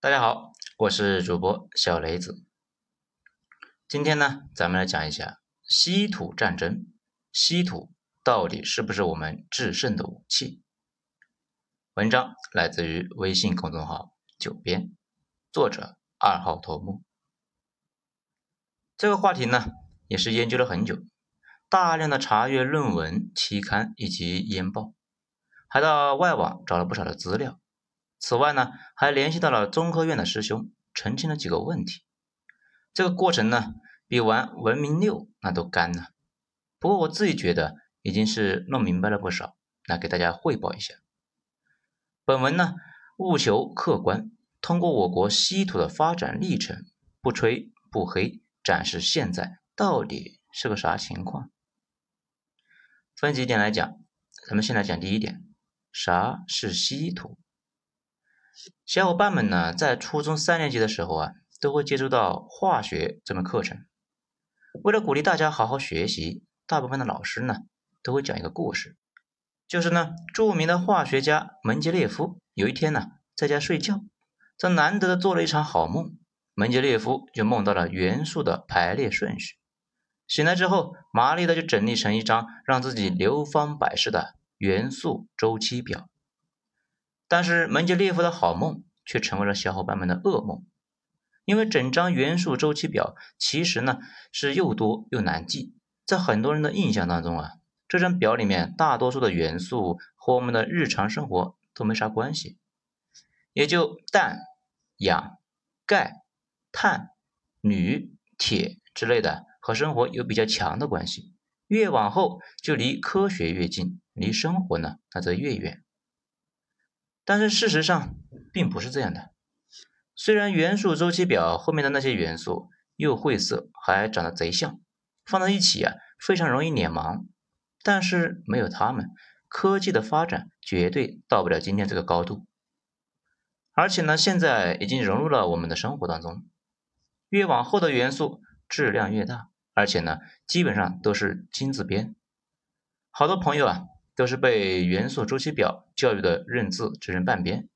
大家好，我是主播小雷子。今天呢，咱们来讲一下稀土战争。稀土到底是不是我们制胜的武器？文章来自于微信公众号“九编”，作者二号头目。这个话题呢，也是研究了很久，大量的查阅论文、期刊以及研报，还到外网找了不少的资料。此外呢，还联系到了中科院的师兄，澄清了几个问题。这个过程呢，比玩文明六那都干呢。不过我自己觉得已经是弄明白了不少，来给大家汇报一下。本文呢，务求客观，通过我国稀土的发展历程，不吹不黑，展示现在到底是个啥情况。分几点来讲，咱们先来讲第一点，啥是稀土？小伙伴们呢，在初中三年级的时候啊，都会接触到化学这门课程。为了鼓励大家好好学习，大部分的老师呢，都会讲一个故事，就是呢，著名的化学家门捷列夫有一天呢，在家睡觉，这难得的做了一场好梦。门捷列夫就梦到了元素的排列顺序，醒来之后，麻利的就整理成一张让自己流芳百世的元素周期表。但是门捷列夫的好梦却成为了小伙伴们的噩梦，因为整张元素周期表其实呢是又多又难记，在很多人的印象当中啊，这张表里面大多数的元素和我们的日常生活都没啥关系，也就氮、氧、钙、碳、铝、铁之类的和生活有比较强的关系，越往后就离科学越近，离生活呢那则越远。但是事实上并不是这样的。虽然元素周期表后面的那些元素又晦涩，还长得贼像，放在一起啊非常容易脸盲，但是没有它们，科技的发展绝对到不了今天这个高度。而且呢，现在已经融入了我们的生活当中。越往后的元素质量越大，而且呢，基本上都是金字边。好多朋友啊。都是被元素周期表教育的认字只认半边。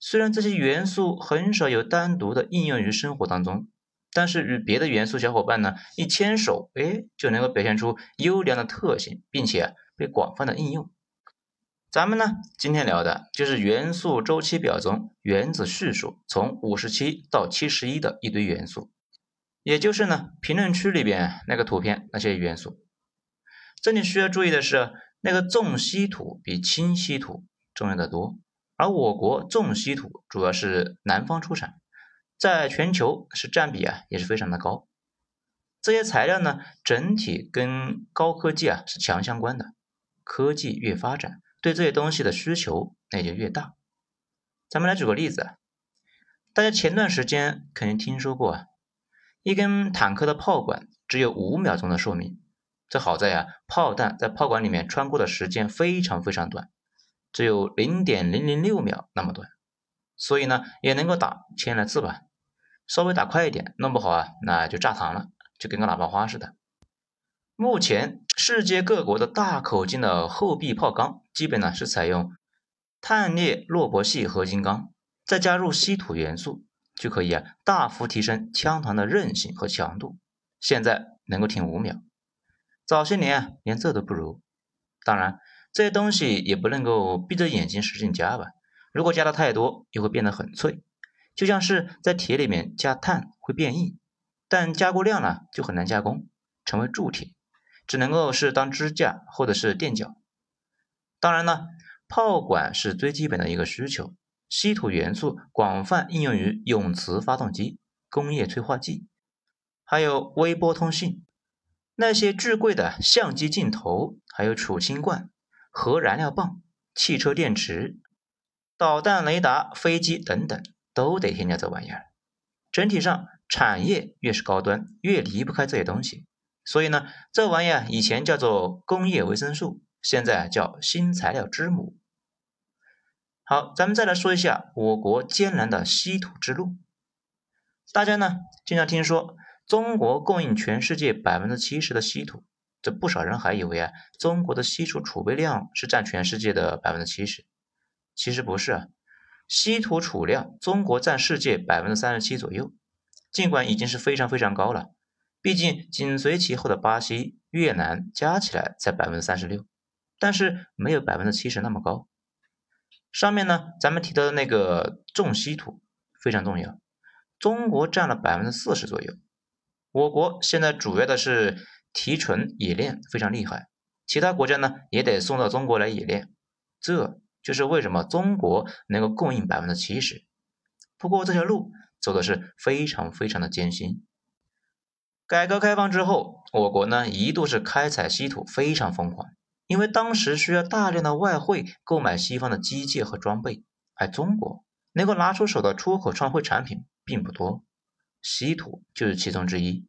虽然这些元素很少有单独的应用于生活当中，但是与别的元素小伙伴呢一牵手，哎，就能够表现出优良的特性，并且被广泛的应用。咱们呢今天聊的就是元素周期表中原子序数从五十七到七十一的一堆元素，也就是呢评论区里边那个图片那些元素。这里需要注意的是。那个重稀土比轻稀土重要的多，而我国重稀土主要是南方出产，在全球是占比啊也是非常的高。这些材料呢，整体跟高科技啊是强相关的，科技越发展，对这些东西的需求那就越大。咱们来举个例子，大家前段时间肯定听说过啊，一根坦克的炮管只有五秒钟的寿命。这好在呀，炮弹在炮管里面穿过的时间非常非常短，只有零点零零六秒那么短，所以呢也能够打千来次吧。稍微打快一点，弄不好啊那就炸膛了，就跟个喇叭花似的。目前世界各国的大口径的厚壁炮钢，基本呢是采用碳镍铬铂系合金钢，再加入稀土元素，就可以啊大幅提升枪膛的韧性和强度。现在能够挺五秒。早些年啊，连这都不如。当然，这些东西也不能够闭着眼睛使劲加吧。如果加的太多，又会变得很脆，就像是在铁里面加碳会变硬，但加过量了就很难加工成为铸铁，只能够是当支架或者是垫脚。当然呢，炮管是最基本的一个需求，稀土元素广泛应用于永磁发动机、工业催化剂，还有微波通信。那些巨贵的相机镜头，还有储氢罐、核燃料棒、汽车电池、导弹雷达、飞机等等，都得添加这玩意儿。整体上，产业越是高端，越离不开这些东西。所以呢，这玩意儿以前叫做工业维生素，现在叫新材料之母。好，咱们再来说一下我国艰难的稀土之路。大家呢，经常听说。中国供应全世界百分之七十的稀土，这不少人还以为啊，中国的稀土储备量是占全世界的百分之七十。其实不是啊，稀土储量中国占世界百分之三十七左右，尽管已经是非常非常高了，毕竟紧随其后的巴西、越南加起来才百分之三十六，但是没有百分之七十那么高。上面呢，咱们提到的那个重稀土非常重要，中国占了百分之四十左右。我国现在主要的是提纯冶炼非常厉害，其他国家呢也得送到中国来冶炼，这就是为什么中国能够供应百分之七十。不过这条路走的是非常非常的艰辛。改革开放之后，我国呢一度是开采稀土非常疯狂。因为当时需要大量的外汇购买西方的机械和装备，而中国能够拿出手的出口创汇产品并不多，稀土就是其中之一。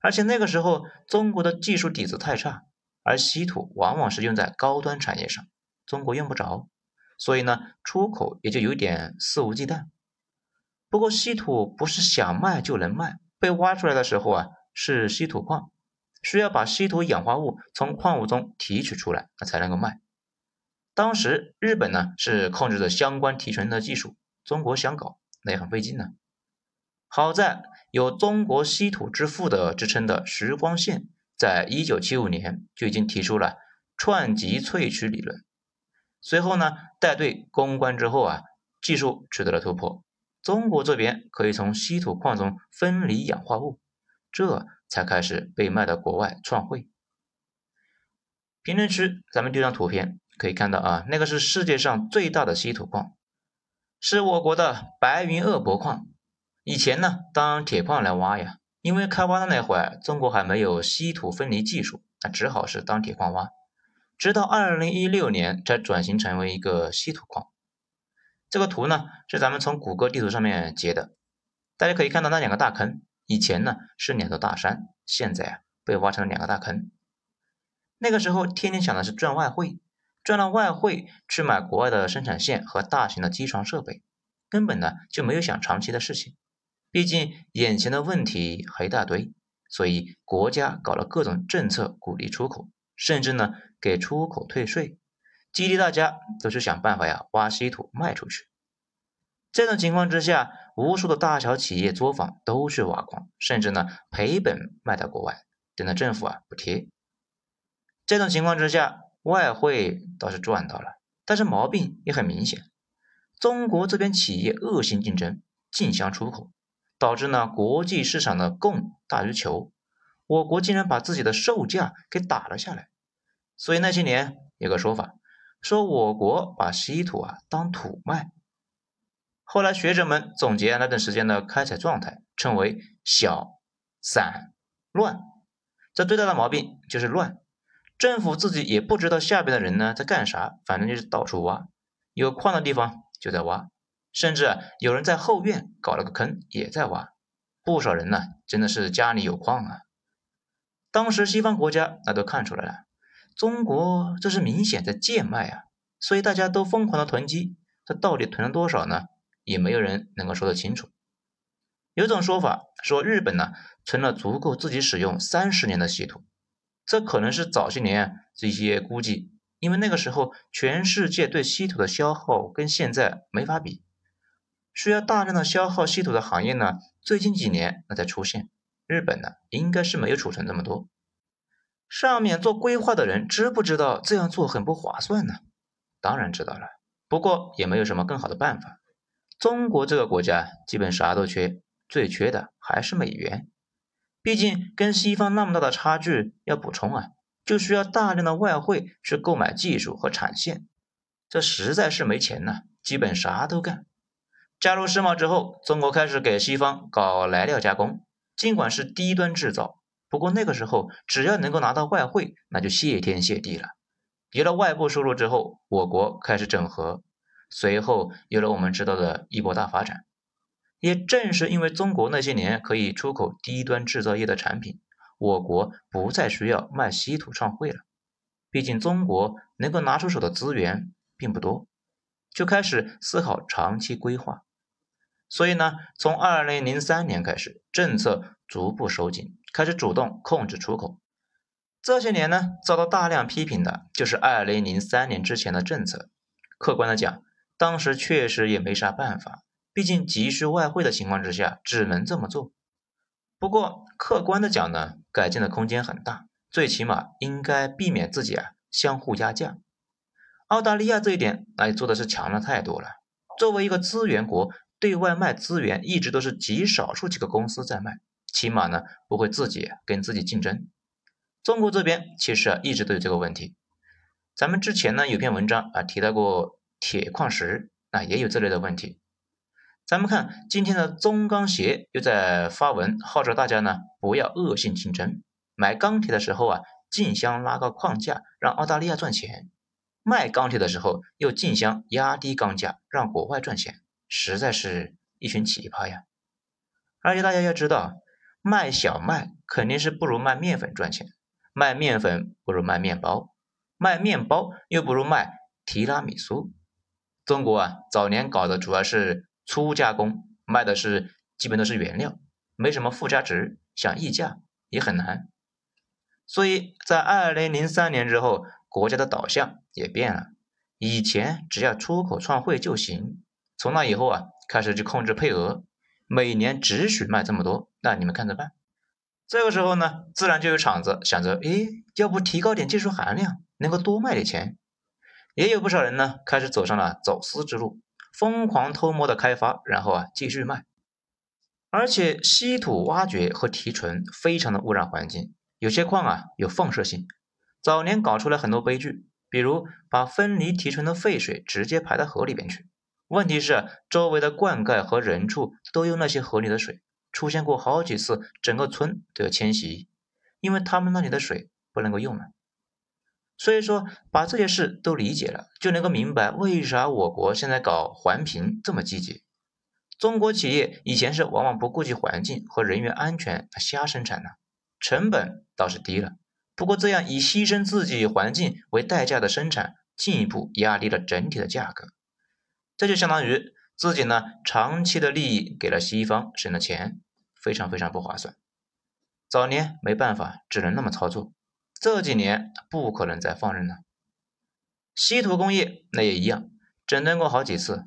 而且那个时候中国的技术底子太差，而稀土往往是用在高端产业上，中国用不着，所以呢出口也就有点肆无忌惮。不过稀土不是想卖就能卖，被挖出来的时候啊是稀土矿。需要把稀土氧化物从矿物中提取出来，那才能够卖。当时日本呢是控制着相关提纯的技术，中国想搞那也很费劲呢。好在有“中国稀土之父”的之称的石光宪，在一九七五年就已经提出了串级萃取理论。随后呢带队攻关之后啊，技术取得了突破，中国这边可以从稀土矿中分离氧化物，这。才开始被卖到国外创汇。评论区咱们丢张图片，可以看到啊，那个是世界上最大的稀土矿，是我国的白云鄂博矿。以前呢，当铁矿来挖呀，因为开挖的那会儿，中国还没有稀土分离技术，那只好是当铁矿挖。直到二零一六年才转型成为一个稀土矿。这个图呢，是咱们从谷歌地图上面截的，大家可以看到那两个大坑。以前呢是两座大山，现在啊被挖成了两个大坑。那个时候天天想的是赚外汇，赚了外汇去买国外的生产线和大型的机床设备，根本呢就没有想长期的事情。毕竟眼前的问题还一大堆，所以国家搞了各种政策鼓励出口，甚至呢给出口退税，激励大家都是想办法呀挖稀土卖出去。这种情况之下，无数的大小企业作坊都去挖矿，甚至呢赔本卖到国外，等着政府啊补贴。这种情况之下，外汇倒是赚到了，但是毛病也很明显。中国这边企业恶性竞争，竞相出口，导致呢国际市场的供大于求，我国竟然把自己的售价给打了下来。所以那些年有个说法，说我国把稀土啊当土卖。后来学者们总结那段时间的开采状态，称为小、散、乱。这最大的毛病就是乱。政府自己也不知道下边的人呢在干啥，反正就是到处挖，有矿的地方就在挖，甚至有人在后院搞了个坑也在挖。不少人呢真的是家里有矿啊。当时西方国家那都看出来了，中国这是明显在贱卖啊，所以大家都疯狂的囤积。这到底囤了多少呢？也没有人能够说得清楚。有种说法说，日本呢存了足够自己使用三十年的稀土，这可能是早些年这些估计，因为那个时候全世界对稀土的消耗跟现在没法比，需要大量的消耗稀土的行业呢，最近几年那才出现。日本呢应该是没有储存这么多。上面做规划的人知不知道这样做很不划算呢？当然知道了，不过也没有什么更好的办法。中国这个国家基本啥都缺，最缺的还是美元。毕竟跟西方那么大的差距要补充啊，就需要大量的外汇去购买技术和产线，这实在是没钱呐，基本啥都干。加入世贸之后，中国开始给西方搞来料加工，尽管是低端制造，不过那个时候只要能够拿到外汇，那就谢天谢地了。有了外部收入之后，我国开始整合。随后有了我们知道的一波大发展，也正是因为中国那些年可以出口低端制造业的产品，我国不再需要卖稀土创汇了。毕竟中国能够拿出手的资源并不多，就开始思考长期规划。所以呢，从二零零三年开始，政策逐步收紧，开始主动控制出口。这些年呢，遭到大量批评的就是二零零三年之前的政策。客观的讲。当时确实也没啥办法，毕竟急需外汇的情况之下，只能这么做。不过客观的讲呢，改进的空间很大，最起码应该避免自己啊相互压价。澳大利亚这一点那做的是强了太多了。作为一个资源国，对外卖资源一直都是极少数几个公司在卖，起码呢不会自己跟自己竞争。中国这边其实啊一直都有这个问题。咱们之前呢有篇文章啊提到过铁矿石啊也有这类的问题。咱们看今天的中钢协又在发文号召大家呢不要恶性竞争，买钢铁的时候啊竞相拉高矿价让澳大利亚赚钱，卖钢铁的时候又竞相压低钢价让国外赚钱，实在是一群奇葩呀！而且大家要知道，卖小麦肯定是不如卖面粉赚钱。卖面粉不如卖面包，卖面包又不如卖提拉米苏。中国啊，早年搞的主要是粗加工，卖的是基本都是原料，没什么附加值，想溢价也很难。所以在二零零三年之后，国家的导向也变了，以前只要出口创汇就行，从那以后啊，开始就控制配额，每年只许卖这么多，那你们看着办。这个时候呢，自然就有厂子想着，诶，要不提高点技术含量，能够多卖点钱。也有不少人呢，开始走上了走私之路，疯狂偷摸的开发，然后啊继续卖。而且稀土挖掘和提纯非常的污染环境，有些矿啊有放射性，早年搞出来很多悲剧，比如把分离提纯的废水直接排到河里边去。问题是周围的灌溉和人畜都用那些河里的水。出现过好几次，整个村都要迁徙，因为他们那里的水不能够用了。所以说，把这些事都理解了，就能够明白为啥我国现在搞环评这么积极。中国企业以前是往往不顾及环境和人员安全瞎生产的，成本倒是低了。不过这样以牺牲自己环境为代价的生产，进一步压低了整体的价格，这就相当于自己呢长期的利益给了西方省了钱。非常非常不划算，早年没办法，只能那么操作，这几年不可能再放任了。稀土工业那也一样，整顿过好几次，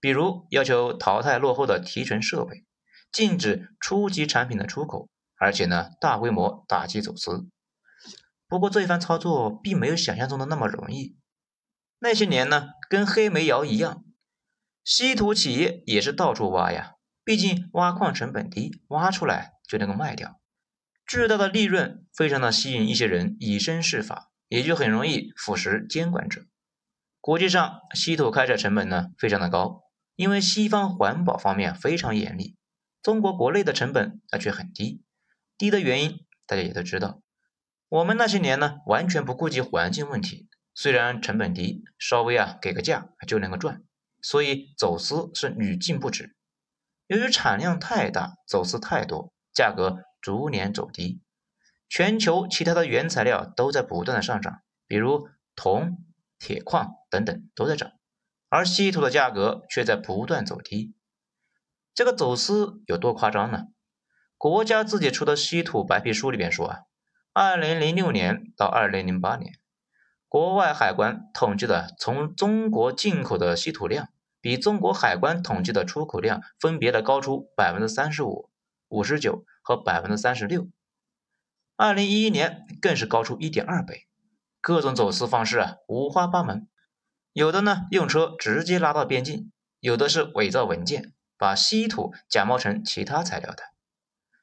比如要求淘汰落后的提纯设备，禁止初级产品的出口，而且呢大规模打击走私。不过这一番操作并没有想象中的那么容易，那些年呢跟黑煤窑一样，稀土企业也是到处挖呀。毕竟挖矿成本低，挖出来就能够卖掉，巨大的利润非常的吸引一些人以身试法，也就很容易腐蚀监管者。国际上稀土开采成本呢非常的高，因为西方环保方面非常严厉，中国国内的成本那却很低。低的原因大家也都知道，我们那些年呢完全不顾及环境问题，虽然成本低，稍微啊给个价就能够赚，所以走私是屡禁不止。由于产量太大，走私太多，价格逐年走低。全球其他的原材料都在不断的上涨，比如铜、铁矿等等都在涨，而稀土的价格却在不断走低。这个走私有多夸张呢？国家自己出的稀土白皮书里边说啊，二零零六年到二零零八年，国外海关统计的从中国进口的稀土量。比中国海关统计的出口量分别的高出百分之三十五、五十九和百分之三十六，二零一一年更是高出一点二倍。各种走私方式啊五花八门，有的呢用车直接拉到边境，有的是伪造文件，把稀土假冒成其他材料的。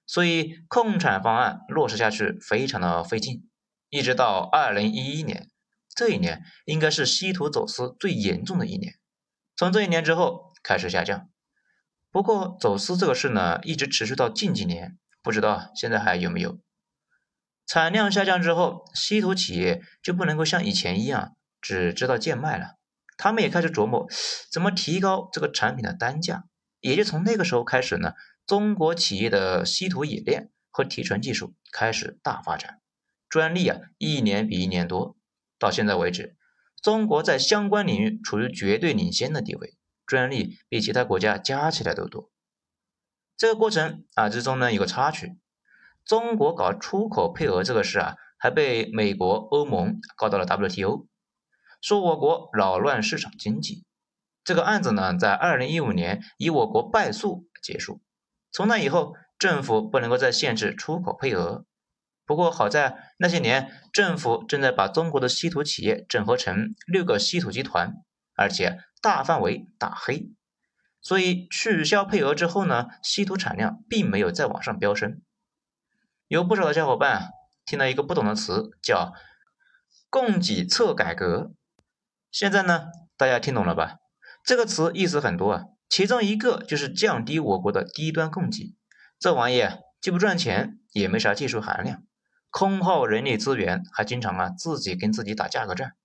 所以控产方案落实下去非常的费劲，一直到二零一一年，这一年应该是稀土走私最严重的一年。从这一年之后开始下降，不过走私这个事呢，一直持续到近几年，不知道现在还有没有。产量下降之后，稀土企业就不能够像以前一样只知道贱卖了，他们也开始琢磨怎么提高这个产品的单价。也就从那个时候开始呢，中国企业的稀土冶炼和提纯技术开始大发展，专利啊一年比一年多，到现在为止。中国在相关领域处于绝对领先的地位，专利比其他国家加起来都多。这个过程啊之中呢有个插曲，中国搞出口配额这个事啊，还被美国、欧盟告到了 WTO，说我国扰乱市场经济。这个案子呢，在二零一五年以我国败诉结束。从那以后，政府不能够再限制出口配额。不过好在那些年，政府正在把中国的稀土企业整合成六个稀土集团，而且大范围打黑，所以取消配额之后呢，稀土产量并没有再往上飙升。有不少的小伙伴听到一个不懂的词，叫供给侧改革。现在呢，大家听懂了吧？这个词意思很多啊，其中一个就是降低我国的低端供给。这玩意，既不赚钱，也没啥技术含量，空耗人力资源，还经常啊自己跟自己打价格战。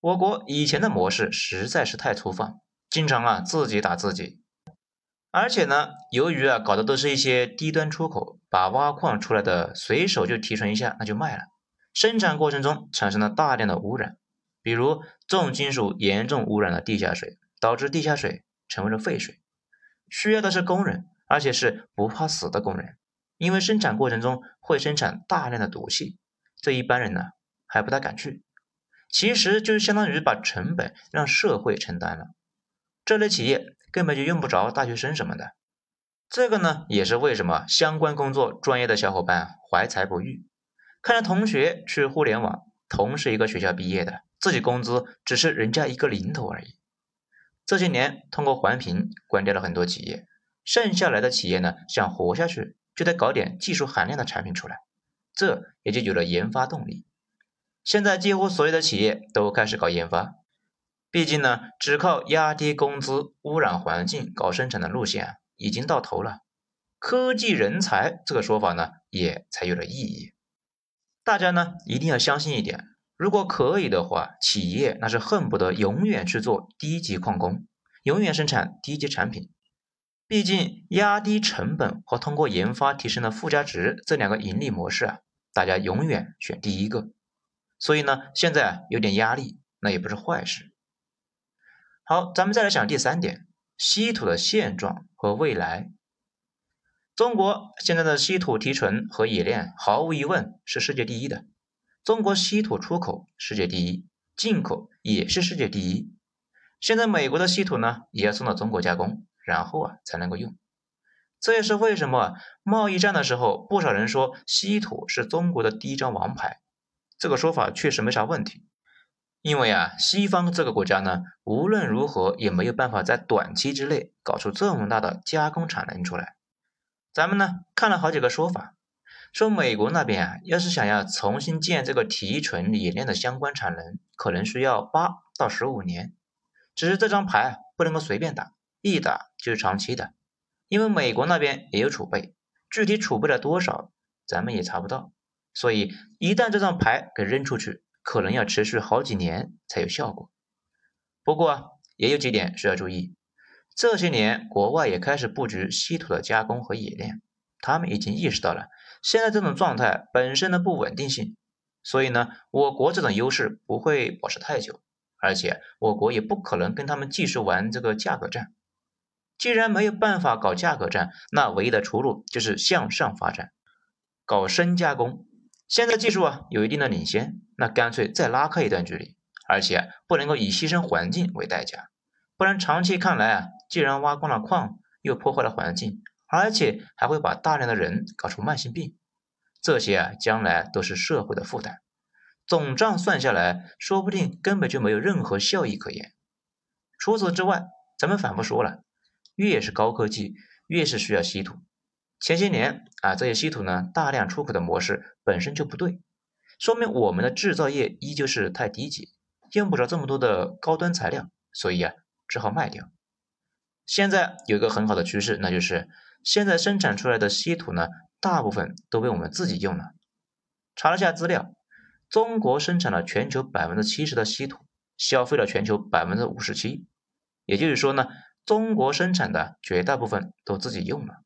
我国以前的模式实在是太粗放，经常啊自己打自己。而且呢，由于啊搞的都是一些低端出口，把挖矿出来的随手就提纯一下，那就卖了，生产过程中产生了大量的污染，比如重金属严重污染了地下水。导致地下水成为了废水，需要的是工人，而且是不怕死的工人，因为生产过程中会生产大量的毒气，这一般人呢还不太敢去。其实就是相当于把成本让社会承担了，这类企业根本就用不着大学生什么的。这个呢也是为什么相关工作专业的小伙伴怀才不遇，看着同学去互联网，同是一个学校毕业的，自己工资只是人家一个零头而已。这些年，通过环评关掉了很多企业，剩下来的企业呢，想活下去，就得搞点技术含量的产品出来，这也就有了研发动力。现在几乎所有的企业都开始搞研发，毕竟呢，只靠压低工资、污染环境搞生产的路线已经到头了，科技人才这个说法呢，也才有了意义。大家呢，一定要相信一点。如果可以的话，企业那是恨不得永远去做低级矿工，永远生产低级产品。毕竟压低成本和通过研发提升的附加值这两个盈利模式啊，大家永远选第一个。所以呢，现在有点压力，那也不是坏事。好，咱们再来想第三点，稀土的现状和未来。中国现在的稀土提纯和冶炼，毫无疑问是世界第一的。中国稀土出口世界第一，进口也是世界第一。现在美国的稀土呢，也要送到中国加工，然后啊才能够用。这也是为什么贸易战的时候，不少人说稀土是中国的第一张王牌。这个说法确实没啥问题，因为啊，西方这个国家呢，无论如何也没有办法在短期之内搞出这么大的加工产能出来。咱们呢看了好几个说法。说美国那边啊，要是想要重新建这个提纯冶炼的相关产能，可能需要八到十五年。只是这张牌不能够随便打，一打就是长期的。因为美国那边也有储备，具体储备了多少，咱们也查不到。所以一旦这张牌给扔出去，可能要持续好几年才有效果。不过也有几点需要注意，这些年国外也开始布局稀土的加工和冶炼，他们已经意识到了。现在这种状态本身的不稳定性，所以呢，我国这种优势不会保持太久，而且我国也不可能跟他们继续玩这个价格战。既然没有办法搞价格战，那唯一的出路就是向上发展，搞深加工。现在技术啊有一定的领先，那干脆再拉开一段距离，而且不能够以牺牲环境为代价，不然长期看来啊，既然挖光了矿，又破坏了环境。而且还会把大量的人搞出慢性病，这些啊将来都是社会的负担。总账算下来，说不定根本就没有任何效益可言。除此之外，咱们反复说了，越是高科技，越是需要稀土。前些年啊，这些稀土呢大量出口的模式本身就不对，说明我们的制造业依旧是太低级，用不着这么多的高端材料，所以啊只好卖掉。现在有一个很好的趋势，那就是。现在生产出来的稀土呢，大部分都被我们自己用了。查了下资料，中国生产了全球百分之七十的稀土，消费了全球百分之五十七。也就是说呢，中国生产的绝大部分都自己用了。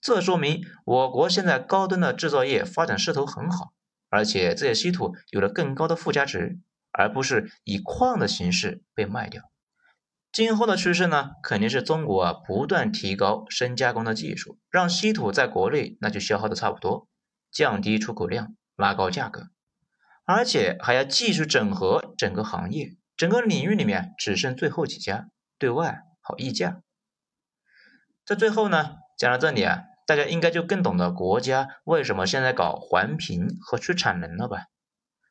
这说明我国现在高端的制造业发展势头很好，而且这些稀土有了更高的附加值，而不是以矿的形式被卖掉。今后的趋势呢，肯定是中国啊不断提高深加工的技术，让稀土在国内那就消耗的差不多，降低出口量，拉高价格，而且还要继续整合整个行业，整个领域里面只剩最后几家，对外好溢价。在最后呢，讲到这里啊，大家应该就更懂得国家为什么现在搞环评和去产能了吧？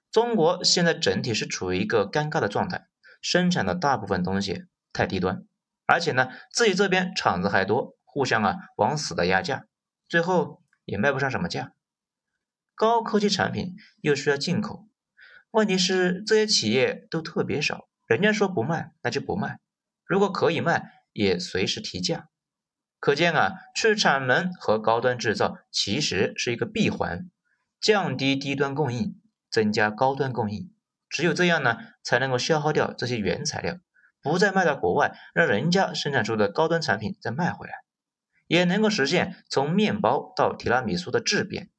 中国现在整体是处于一个尴尬的状态，生产的大部分东西太低端，而且呢，自己这边厂子还多，互相啊往死的压价，最后也卖不上什么价。高科技产品又需要进口，问题是这些企业都特别少，人家说不卖那就不卖，如果可以卖也随时提价。可见啊，去产能和高端制造其实是一个闭环，降低低端供应，增加高端供应，只有这样呢，才能够消耗掉这些原材料，不再卖到国外，让人家生产出的高端产品再卖回来，也能够实现从面包到提拉米苏的质变。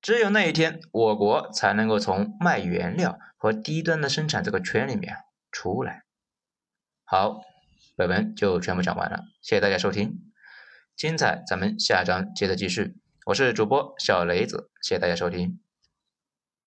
只有那一天，我国才能够从卖原料和低端的生产这个圈里面出来。好，本文就全部讲完了，谢谢大家收听。精彩，咱们下章接着继续。我是主播小雷子，谢谢大家收听。